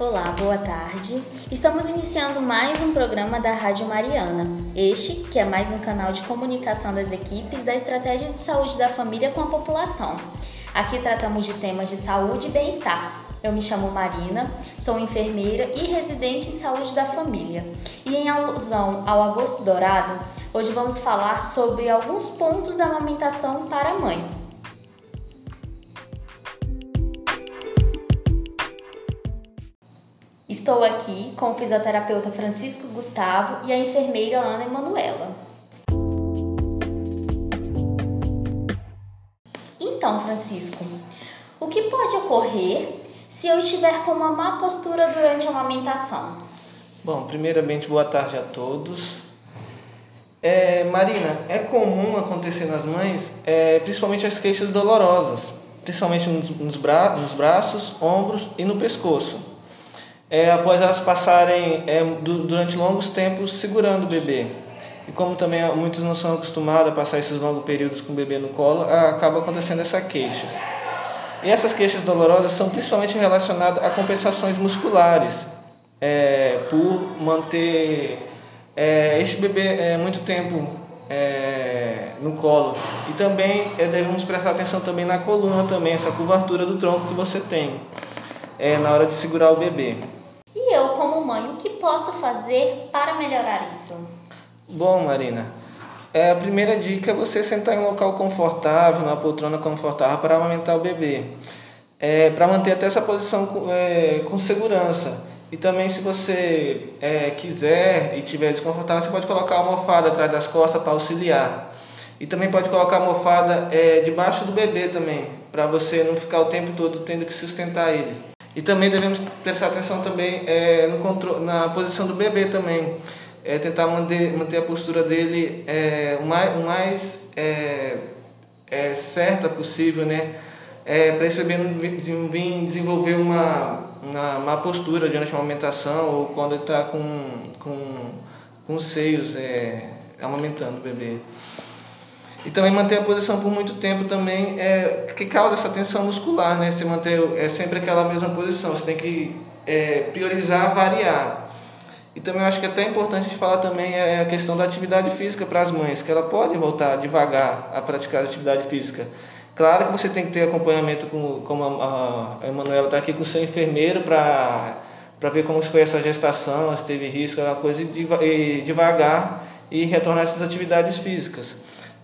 Olá, boa tarde. Estamos iniciando mais um programa da Rádio Mariana. Este, que é mais um canal de comunicação das equipes da Estratégia de Saúde da Família com a população. Aqui tratamos de temas de saúde e bem-estar. Eu me chamo Marina, sou enfermeira e residente em saúde da família. E em alusão ao Agosto Dourado, hoje vamos falar sobre alguns pontos da amamentação para a mãe. Estou aqui com o fisioterapeuta Francisco Gustavo e a enfermeira Ana Emanuela. Então, Francisco, o que pode ocorrer se eu estiver com uma má postura durante a amamentação? Bom, primeiramente, boa tarde a todos. É, Marina, é comum acontecer nas mães, é, principalmente as queixas dolorosas, principalmente nos, bra nos braços, ombros e no pescoço é, após elas passarem é, durante longos tempos segurando o bebê. E como também muitos não são acostumados a passar esses longos períodos com o bebê no colo, acaba acontecendo essas queixas. E essas queixas dolorosas são principalmente relacionadas a compensações musculares, é, por manter é, este bebê é, muito tempo é, no colo. E também é, devemos prestar atenção também na coluna, também, essa curvatura do tronco que você tem é, na hora de segurar o bebê. Mãe, o que posso fazer para melhorar isso? Bom, Marina, é, a primeira dica é você sentar em um local confortável, numa poltrona confortável para amamentar o bebê. É, para manter até essa posição com, é, com segurança. E também, se você é, quiser e tiver desconfortável, você pode colocar a almofada atrás das costas para auxiliar. E também pode colocar a almofada é, debaixo do bebê também, para você não ficar o tempo todo tendo que sustentar ele. E também devemos prestar atenção também é, no controle, na posição do bebê também. É, tentar manter, manter a postura dele é, o mais, o mais é, é, certa possível, né? É, para esse bebê não vir desenvolver uma, uma, uma postura durante a amamentação ou quando ele está com, com, com os seios é, amamentando o bebê. E também manter a posição por muito tempo também é que causa essa tensão muscular, né? Você manter é sempre aquela mesma posição, você tem que é, priorizar, variar. E também acho que é até importante de falar também é a questão da atividade física para as mães, que ela pode voltar devagar a praticar atividade física. Claro que você tem que ter acompanhamento com, como a, a Emanuela está aqui com o seu enfermeiro para para ver como foi essa gestação, se teve risco, aquela coisa, e devagar e retornar essas atividades físicas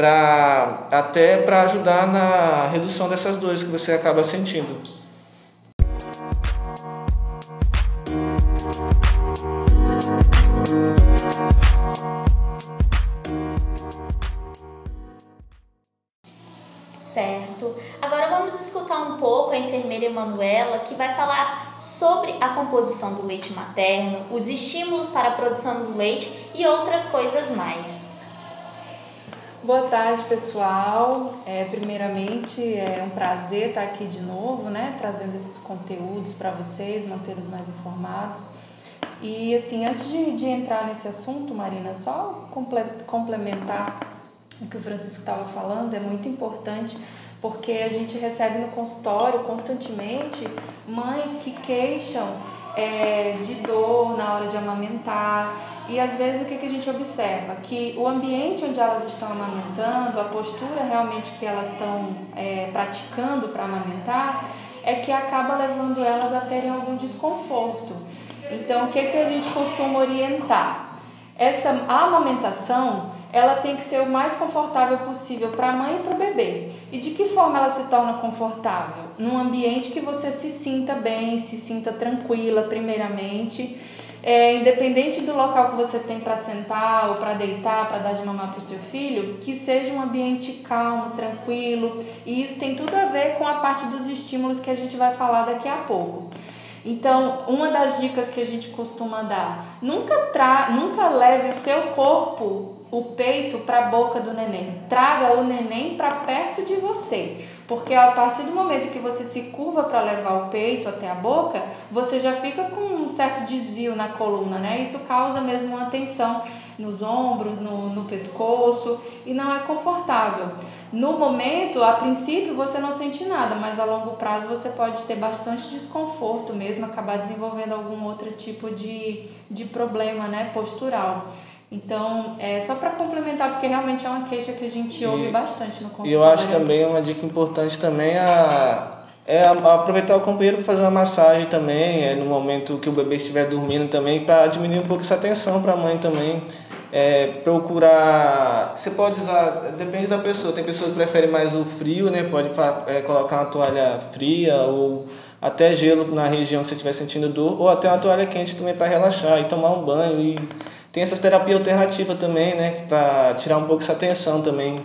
para até para ajudar na redução dessas dores que você acaba sentindo. Certo. Agora vamos escutar um pouco a enfermeira Emanuela, que vai falar sobre a composição do leite materno, os estímulos para a produção do leite e outras coisas mais. Boa tarde, pessoal. É, primeiramente, é um prazer estar aqui de novo, né, trazendo esses conteúdos para vocês, mantê-los mais informados. E, assim, antes de, de entrar nesse assunto, Marina, só complementar o que o Francisco estava falando, é muito importante porque a gente recebe no consultório constantemente mães que queixam é, de dor na hora de amamentar. E às vezes o que, que a gente observa? Que o ambiente onde elas estão amamentando, a postura realmente que elas estão é, praticando para amamentar, é que acaba levando elas a terem algum desconforto. Então, o que, que a gente costuma orientar? Essa amamentação ela tem que ser o mais confortável possível para a mãe e para o bebê. E de que forma ela se torna confortável? Num ambiente que você se sinta bem, se sinta tranquila, primeiramente. É, independente do local que você tem para sentar ou para deitar, para dar de mamar para o seu filho, que seja um ambiente calmo, tranquilo. E isso tem tudo a ver com a parte dos estímulos que a gente vai falar daqui a pouco. Então, uma das dicas que a gente costuma dar, nunca, tra nunca leve o seu corpo, o peito, para a boca do neném. Traga o neném para perto de você. Porque a partir do momento que você se curva para levar o peito até a boca, você já fica com um certo desvio na coluna, né? Isso causa mesmo uma tensão nos ombros, no, no pescoço e não é confortável. No momento, a princípio, você não sente nada, mas a longo prazo você pode ter bastante desconforto mesmo, acabar desenvolvendo algum outro tipo de, de problema né, postural. Então, é só para complementar, porque realmente é uma queixa que a gente ouve e, bastante no consultório. E eu acho também uma dica importante também a é aproveitar o companheiro para fazer uma massagem também, é no momento que o bebê estiver dormindo também, para diminuir um pouco essa tensão para a mãe também. É, procurar. Você pode usar, depende da pessoa. Tem pessoas que preferem mais o frio, né? Pode é, colocar uma toalha fria ou até gelo na região que você estiver sentindo dor, ou até uma toalha quente também para relaxar e tomar um banho e tem essas terapias alternativas também, né? Para tirar um pouco essa tensão também.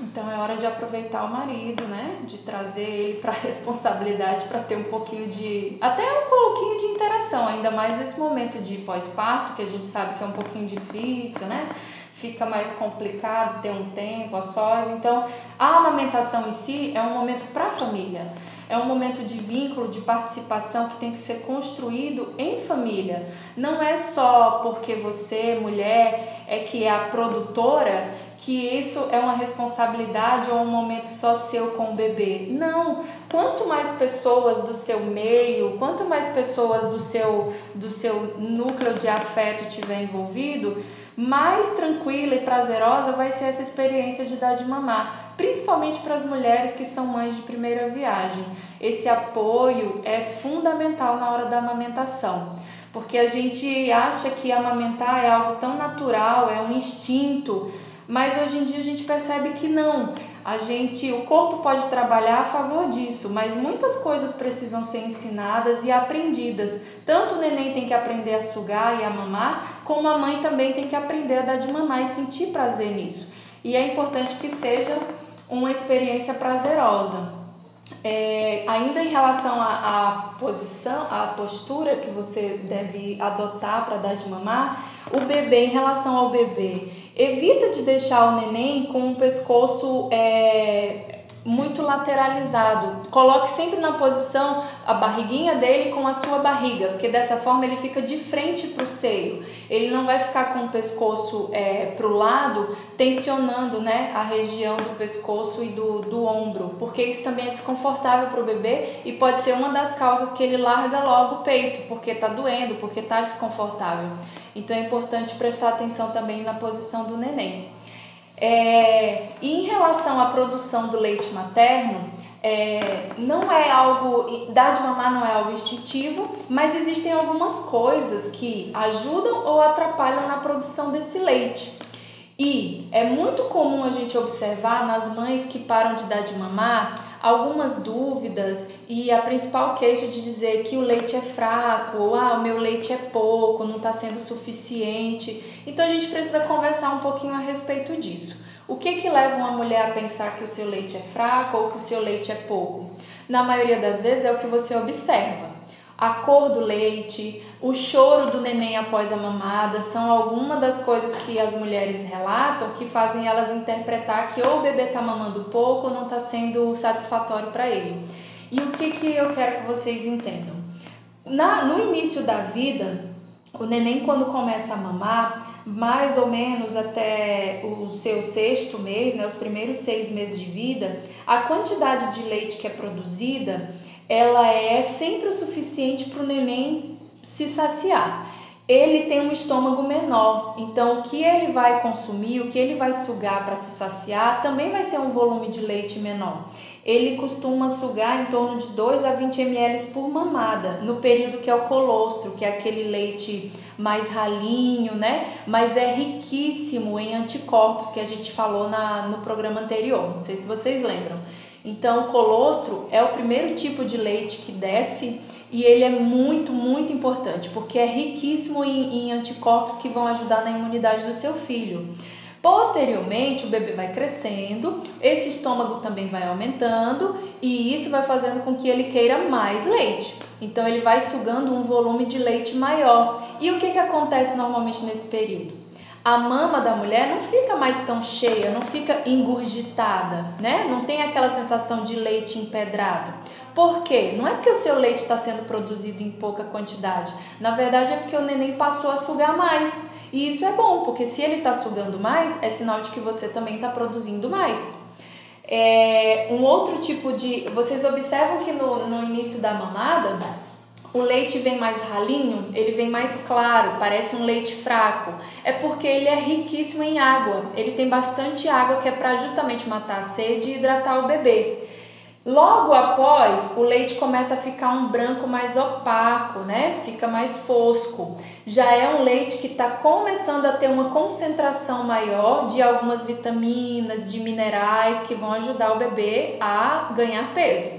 Então é hora de aproveitar o marido, né? De trazer ele para responsabilidade, para ter um pouquinho de. até um pouquinho de interação, ainda mais nesse momento de pós-parto, que a gente sabe que é um pouquinho difícil, né? Fica mais complicado ter um tempo a sós. Então a amamentação em si é um momento para a família é um momento de vínculo, de participação que tem que ser construído em família. Não é só porque você, mulher, é que é a produtora que isso é uma responsabilidade ou um momento só seu com o bebê. Não. Quanto mais pessoas do seu meio, quanto mais pessoas do seu, do seu núcleo de afeto tiver envolvido, mais tranquila e prazerosa vai ser essa experiência de dar de mamar principalmente para as mulheres que são mães de primeira viagem. Esse apoio é fundamental na hora da amamentação, porque a gente acha que amamentar é algo tão natural, é um instinto, mas hoje em dia a gente percebe que não. A gente, o corpo pode trabalhar a favor disso, mas muitas coisas precisam ser ensinadas e aprendidas. Tanto o neném tem que aprender a sugar e a mamar, como a mãe também tem que aprender a dar de mamar e sentir prazer nisso. E é importante que seja uma experiência prazerosa. É, ainda em relação à, posição, à postura que você deve adotar para dar de mamar, o bebê, em relação ao bebê, evita de deixar o neném com o pescoço é, muito lateralizado. Coloque sempre na posição a barriguinha dele com a sua barriga, porque dessa forma ele fica de frente para o seio. Ele não vai ficar com o pescoço é, para o lado, tensionando né, a região do pescoço e do, do ombro, porque isso também é desconfortável para o bebê e pode ser uma das causas que ele larga logo o peito, porque está doendo, porque está desconfortável. Então é importante prestar atenção também na posição do neném. É, em relação à produção do leite materno, é, não é algo, dar de mamar não é algo instintivo, mas existem algumas coisas que ajudam ou atrapalham na produção desse leite. E é muito comum a gente observar nas mães que param de dar de mamar algumas dúvidas e a principal queixa de dizer que o leite é fraco, ou ah, o meu leite é pouco, não está sendo suficiente. Então a gente precisa conversar um pouquinho a respeito disso. O que que leva uma mulher a pensar que o seu leite é fraco ou que o seu leite é pouco? Na maioria das vezes é o que você observa. A cor do leite, o choro do neném após a mamada são algumas das coisas que as mulheres relatam que fazem elas interpretar que ou o bebê está mamando pouco ou não está sendo satisfatório para ele. E o que, que eu quero que vocês entendam? Na, no início da vida, o neném, quando começa a mamar, mais ou menos até o seu sexto mês, né, os primeiros seis meses de vida, a quantidade de leite que é produzida ela é sempre o suficiente para o neném se saciar. Ele tem um estômago menor, então o que ele vai consumir, o que ele vai sugar para se saciar, também vai ser um volume de leite menor. Ele costuma sugar em torno de 2 a 20 ml por mamada, no período que é o colostro, que é aquele leite mais ralinho, né? Mas é riquíssimo em anticorpos que a gente falou na, no programa anterior. Não sei se vocês lembram. Então, o colostro é o primeiro tipo de leite que desce e ele é muito, muito importante porque é riquíssimo em, em anticorpos que vão ajudar na imunidade do seu filho. Posteriormente, o bebê vai crescendo, esse estômago também vai aumentando e isso vai fazendo com que ele queira mais leite. Então, ele vai sugando um volume de leite maior. E o que, que acontece normalmente nesse período? A mama da mulher não fica mais tão cheia, não fica engurgitada, né? Não tem aquela sensação de leite empedrado. Por quê? Não é porque o seu leite está sendo produzido em pouca quantidade. Na verdade, é porque o neném passou a sugar mais. E isso é bom, porque se ele está sugando mais, é sinal de que você também está produzindo mais. É, um outro tipo de. Vocês observam que no, no início da mamada o leite vem mais ralinho, ele vem mais claro, parece um leite fraco. É porque ele é riquíssimo em água. Ele tem bastante água que é para justamente matar a sede e hidratar o bebê. Logo após, o leite começa a ficar um branco mais opaco, né? Fica mais fosco. Já é um leite que está começando a ter uma concentração maior de algumas vitaminas, de minerais que vão ajudar o bebê a ganhar peso,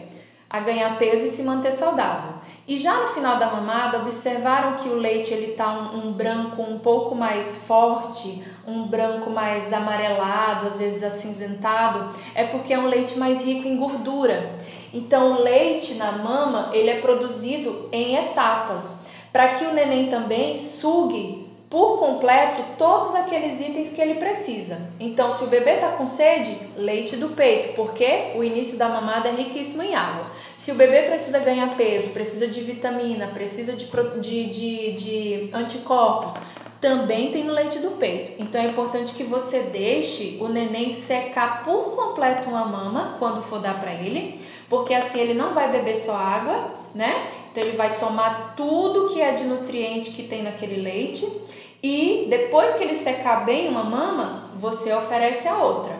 a ganhar peso e se manter saudável. E já no final da mamada, observaram que o leite ele tá um, um, branco um pouco mais forte, um branco mais amarelado, às vezes acinzentado, é porque é um leite mais rico em gordura. Então, o leite na mama, ele é produzido em etapas, para que o neném também sugue por completo todos aqueles itens que ele precisa. Então, se o bebê está com sede, leite do peito, porque o início da mamada é riquíssimo em água. Se o bebê precisa ganhar peso, precisa de vitamina, precisa de, de, de, de anticorpos, também tem no leite do peito. Então é importante que você deixe o neném secar por completo uma mama quando for dar para ele, porque assim ele não vai beber só água, né? Então ele vai tomar tudo que é de nutriente que tem naquele leite e depois que ele secar bem uma mama, você oferece a outra.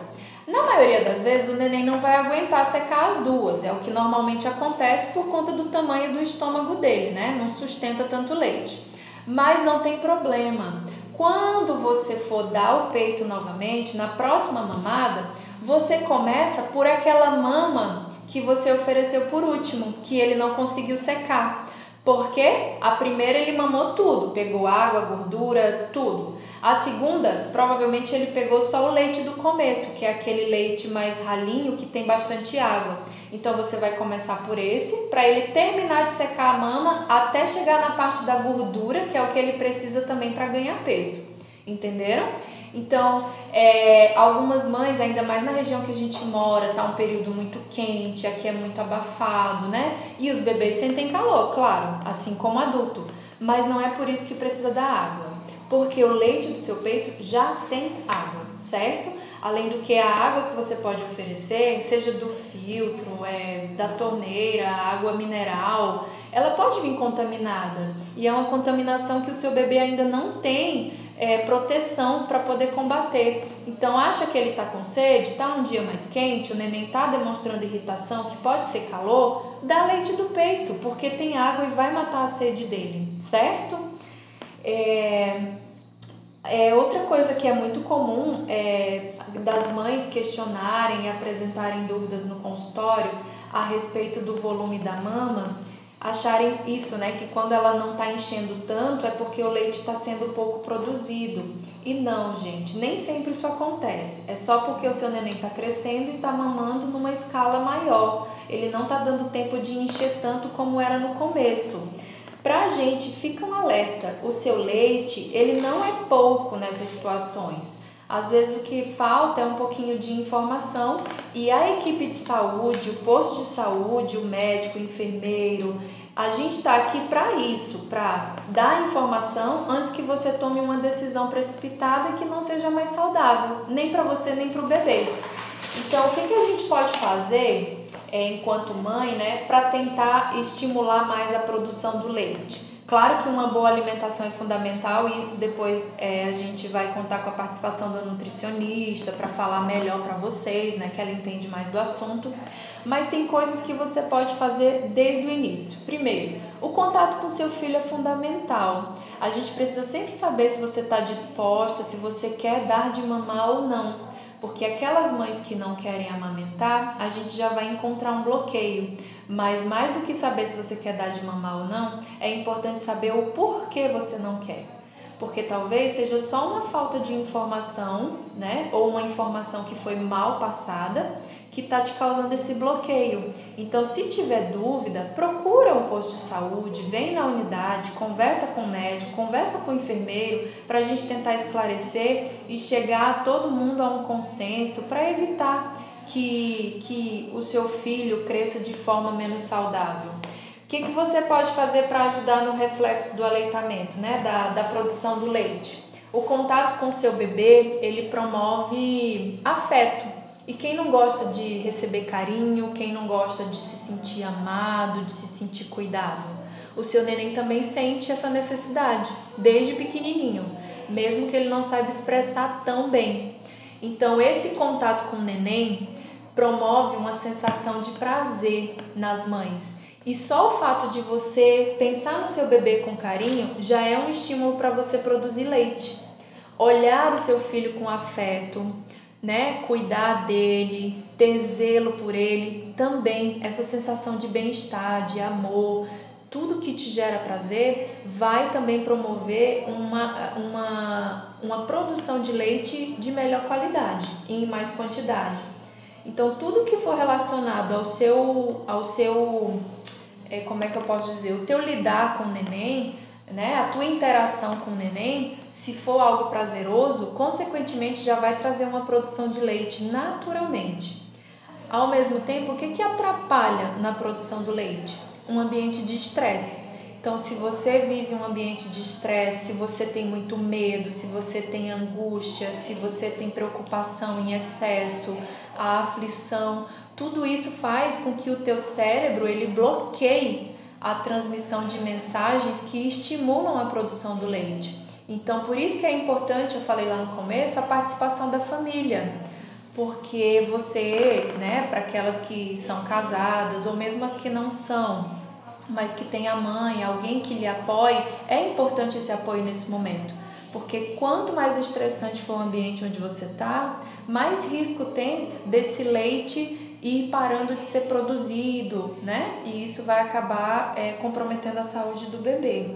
Na maioria das vezes, o neném não vai aguentar secar as duas, é o que normalmente acontece por conta do tamanho do estômago dele, né? Não sustenta tanto leite. Mas não tem problema. Quando você for dar o peito novamente, na próxima mamada, você começa por aquela mama que você ofereceu por último, que ele não conseguiu secar. Porque a primeira ele mamou tudo, pegou água, gordura, tudo. A segunda, provavelmente ele pegou só o leite do começo, que é aquele leite mais ralinho que tem bastante água. Então você vai começar por esse, para ele terminar de secar a mama até chegar na parte da gordura, que é o que ele precisa também para ganhar peso. Entenderam? Então, é, algumas mães, ainda mais na região que a gente mora, tá um período muito quente, aqui é muito abafado, né? E os bebês sentem calor, claro, assim como adulto. Mas não é por isso que precisa da água porque o leite do seu peito já tem água, certo? Além do que a água que você pode oferecer, seja do filtro, é, da torneira, água mineral, ela pode vir contaminada. E é uma contaminação que o seu bebê ainda não tem é, proteção para poder combater. Então, acha que ele está com sede, está um dia mais quente, o neném está demonstrando irritação, que pode ser calor, dá leite do peito, porque tem água e vai matar a sede dele, certo? É, é, outra coisa que é muito comum é das mães questionarem e apresentarem dúvidas no consultório a respeito do volume da mama, acharem isso, né? Que quando ela não está enchendo tanto é porque o leite está sendo pouco produzido. E não, gente, nem sempre isso acontece. É só porque o seu neném está crescendo e está mamando numa escala maior. Ele não está dando tempo de encher tanto como era no começo. Pra gente, fica um alerta, o seu leite, ele não é pouco nessas situações. Às vezes o que falta é um pouquinho de informação e a equipe de saúde, o posto de saúde, o médico, o enfermeiro, a gente está aqui para isso, para dar informação antes que você tome uma decisão precipitada que não seja mais saudável, nem para você nem para o bebê. Então, o que, que a gente pode fazer é, enquanto mãe, né, para tentar estimular mais a produção do leite. Claro que uma boa alimentação é fundamental e isso depois é, a gente vai contar com a participação da nutricionista para falar melhor para vocês, né, que ela entende mais do assunto. Mas tem coisas que você pode fazer desde o início. Primeiro, o contato com seu filho é fundamental. A gente precisa sempre saber se você está disposta, se você quer dar de mamar ou não porque aquelas mães que não querem amamentar, a gente já vai encontrar um bloqueio. Mas mais do que saber se você quer dar de mamar ou não, é importante saber o porquê você não quer. Porque talvez seja só uma falta de informação, né? Ou uma informação que foi mal passada que está te causando esse bloqueio. Então, se tiver dúvida, procura o um posto de saúde, vem na unidade, conversa com o médico, conversa com o enfermeiro, para a gente tentar esclarecer e chegar todo mundo a um consenso para evitar que, que o seu filho cresça de forma menos saudável. O que, que você pode fazer para ajudar no reflexo do aleitamento, né? da, da produção do leite? O contato com seu bebê, ele promove afeto, e quem não gosta de receber carinho, quem não gosta de se sentir amado, de se sentir cuidado? O seu neném também sente essa necessidade, desde pequenininho, mesmo que ele não saiba expressar tão bem. Então, esse contato com o neném promove uma sensação de prazer nas mães. E só o fato de você pensar no seu bebê com carinho já é um estímulo para você produzir leite. Olhar o seu filho com afeto, né, cuidar dele, ter zelo por ele, também essa sensação de bem-estar, de amor, tudo que te gera prazer vai também promover uma, uma, uma produção de leite de melhor qualidade e em mais quantidade. Então, tudo que for relacionado ao seu, ao seu é, como é que eu posso dizer, o teu lidar com o neném, né, a tua interação com o neném, se for algo prazeroso, consequentemente já vai trazer uma produção de leite naturalmente. Ao mesmo tempo, o que, que atrapalha na produção do leite? Um ambiente de estresse. Então, se você vive um ambiente de estresse, se você tem muito medo, se você tem angústia, se você tem preocupação em excesso, a aflição, tudo isso faz com que o teu cérebro ele bloqueie a transmissão de mensagens que estimulam a produção do leite. Então, por isso que é importante, eu falei lá no começo, a participação da família. Porque você, né, para aquelas que são casadas ou mesmo as que não são, mas que tem a mãe, alguém que lhe apoie, é importante esse apoio nesse momento. Porque quanto mais estressante for o ambiente onde você está, mais risco tem desse leite ir parando de ser produzido, né? E isso vai acabar é, comprometendo a saúde do bebê.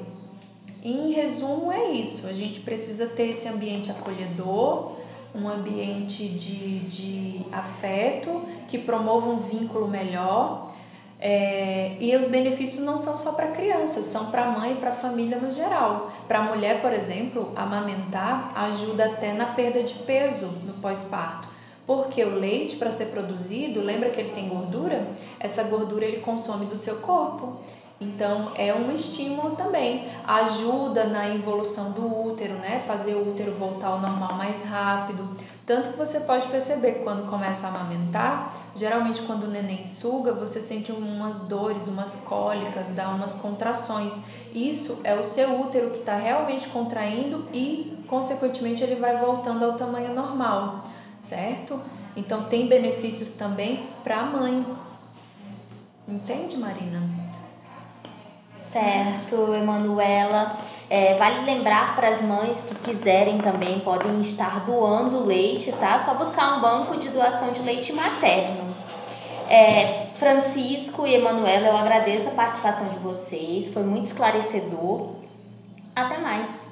Em resumo, é isso. A gente precisa ter esse ambiente acolhedor, um ambiente de, de afeto que promova um vínculo melhor. É, e os benefícios não são só para crianças, são para a mãe e para a família no geral. Para a mulher, por exemplo, amamentar ajuda até na perda de peso no pós-parto porque o leite, para ser produzido, lembra que ele tem gordura? Essa gordura ele consome do seu corpo. Então é um estímulo também, ajuda na evolução do útero, né? Fazer o útero voltar ao normal mais rápido. Tanto que você pode perceber que quando começa a amamentar, geralmente quando o neném suga, você sente umas dores, umas cólicas, dá umas contrações. Isso é o seu útero que está realmente contraindo e, consequentemente, ele vai voltando ao tamanho normal certo? Então tem benefícios também para a mãe. Entende, Marina? Certo, Emanuela. É, vale lembrar para as mães que quiserem também podem estar doando leite, tá? Só buscar um banco de doação de leite materno. É, Francisco e Emanuela, eu agradeço a participação de vocês, foi muito esclarecedor. Até mais!